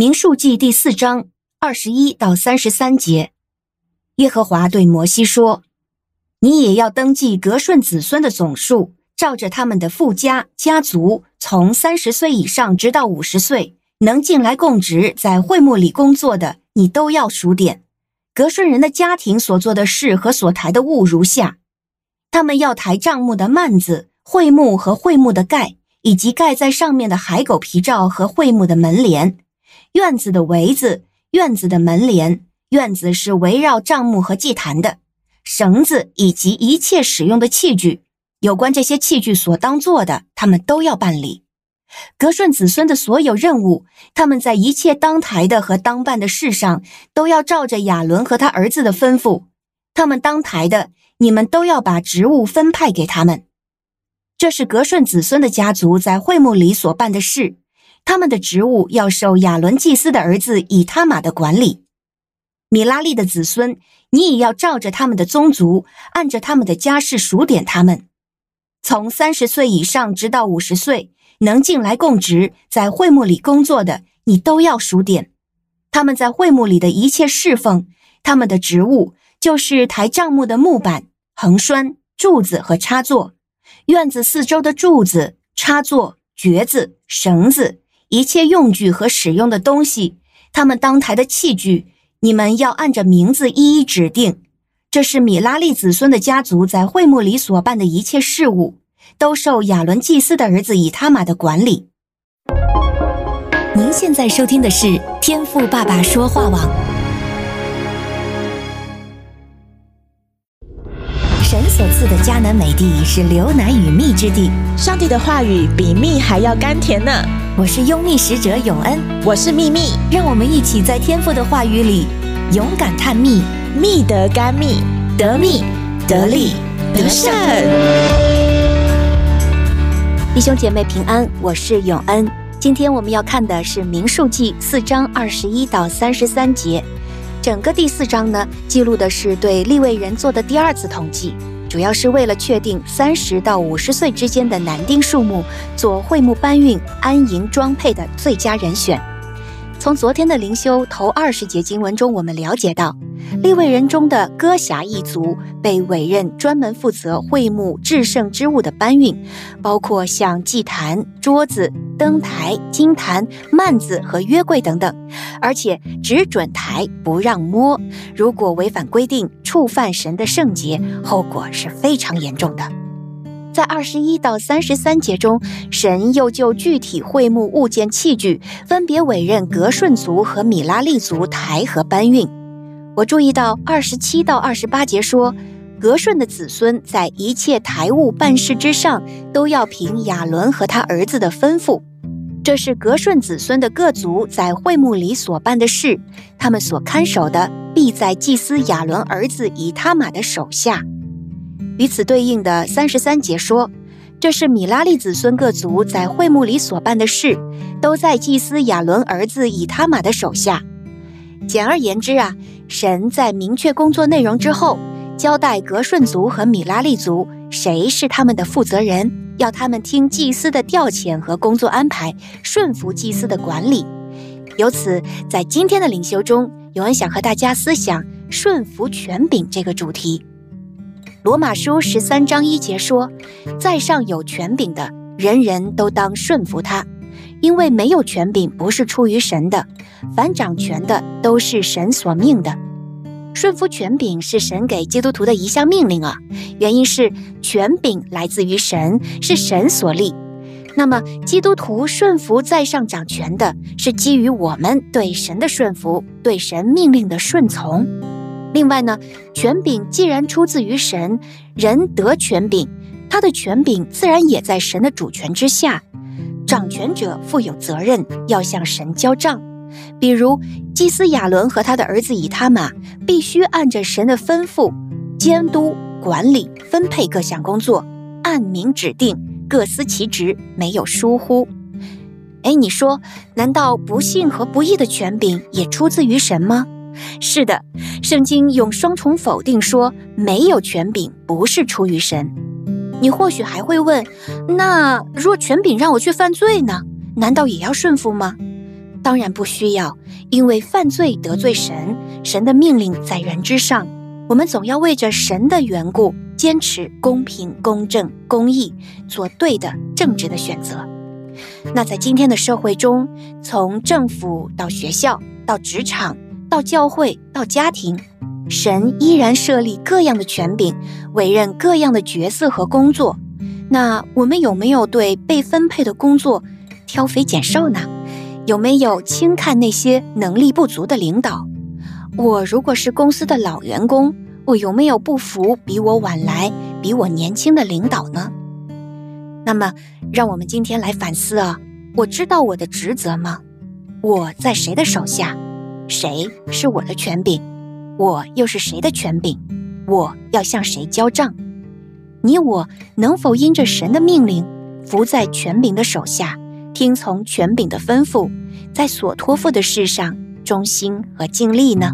民数记第四章二十一到三十三节，耶和华对摩西说：“你也要登记格顺子孙的总数，照着他们的父家家族，从三十岁以上直到五十岁，能进来供职在会幕里工作的，你都要数点。格顺人的家庭所做的事和所抬的物如下：他们要抬帐幕的幔子、会幕和会幕的盖。”以及盖在上面的海狗皮罩和会幕的门帘，院子的围子，院子的门帘，院子是围绕帐幕和祭坛的，绳子以及一切使用的器具，有关这些器具所当做的，他们都要办理。格顺子孙的所有任务，他们在一切当台的和当办的事上，都要照着亚伦和他儿子的吩咐，他们当台的，你们都要把职务分派给他们。这是格顺子孙的家族在会幕里所办的事，他们的职务要受亚伦祭司的儿子以他玛的管理。米拉利的子孙，你也要照着他们的宗族，按着他们的家世数点他们。从三十岁以上直到五十岁，能进来供职在会幕里工作的，你都要数点。他们在会幕里的一切侍奉，他们的职务就是抬帐幕的木板、横栓、柱子和插座。院子四周的柱子、插座、橛子、绳子，一切用具和使用的东西，他们当台的器具，你们要按着名字一一指定。这是米拉利子孙的家族在会幕里所办的一切事务，都受亚伦祭司的儿子以他玛的管理。您现在收听的是天赋爸爸说话网。神所赐的迦南美地是流奶与蜜之地，上帝的话语比蜜还要甘甜呢。我是优蜜使者永恩，我是秘密，让我们一起在天赋的话语里勇敢探秘，密得甘蜜，得密得利得胜。弟兄姐妹平安，我是永恩。今天我们要看的是民数记四章二十一到三十三节。整个第四章呢，记录的是对立位人做的第二次统计，主要是为了确定三十到五十岁之间的男丁数目，做会木搬运、安营装配的最佳人选。从昨天的灵修头二十节经文中，我们了解到，利未人中的歌辖一族被委任专门负责会幕至圣之物的搬运，包括像祭坛、桌子、灯台、金坛、幔子和约柜等等，而且只准抬，不让摸。如果违反规定，触犯神的圣洁，后果是非常严重的。在二十一到三十三节中，神又就具体会幕物件器具，分别委任格顺族和米拉利族抬和搬运。我注意到二十七到二十八节说，格顺的子孙在一切抬物办事之上，都要凭亚伦和他儿子的吩咐。这是格顺子孙的各族在会幕里所办的事，他们所看守的，必在祭司亚伦儿子以他玛的手下。与此对应的三十三节说，这是米拉利子孙各族在会幕里所办的事，都在祭司亚伦儿子以他玛的手下。简而言之啊，神在明确工作内容之后，交代格顺族和米拉利族谁是他们的负责人，要他们听祭司的调遣和工作安排，顺服祭司的管理。由此，在今天的灵修中，有人想和大家思想顺服权柄这个主题。罗马书十三章一节说：“在上有权柄的，人人都当顺服他，因为没有权柄不是出于神的，凡掌权的都是神所命的。顺服权柄是神给基督徒的一项命令啊，原因是权柄来自于神，是神所立。那么基督徒顺服在上掌权的，是基于我们对神的顺服，对神命令的顺从。”另外呢，权柄既然出自于神，人得权柄，他的权柄自然也在神的主权之下。掌权者负有责任，要向神交账。比如祭司亚伦和他的儿子以他玛，必须按着神的吩咐监督管理分配各项工作，按名指定，各司其职，没有疏忽。哎，你说，难道不信和不义的权柄也出自于神吗？是的，圣经用双重否定说，没有权柄不是出于神。你或许还会问，那若权柄让我去犯罪呢？难道也要顺服吗？当然不需要，因为犯罪得罪神，神的命令在人之上。我们总要为着神的缘故，坚持公平、公正、公义，做对的、正直的选择。那在今天的社会中，从政府到学校，到职场，到教会，到家庭，神依然设立各样的权柄，委任各样的角色和工作。那我们有没有对被分配的工作挑肥拣瘦呢？有没有轻看那些能力不足的领导？我如果是公司的老员工，我有没有不服比我晚来、比我年轻的领导呢？那么，让我们今天来反思啊，我知道我的职责吗？我在谁的手下？谁是我的权柄？我又是谁的权柄？我要向谁交账？你我能否因着神的命令，伏在权柄的手下，听从权柄的吩咐，在所托付的事上忠心和尽力呢？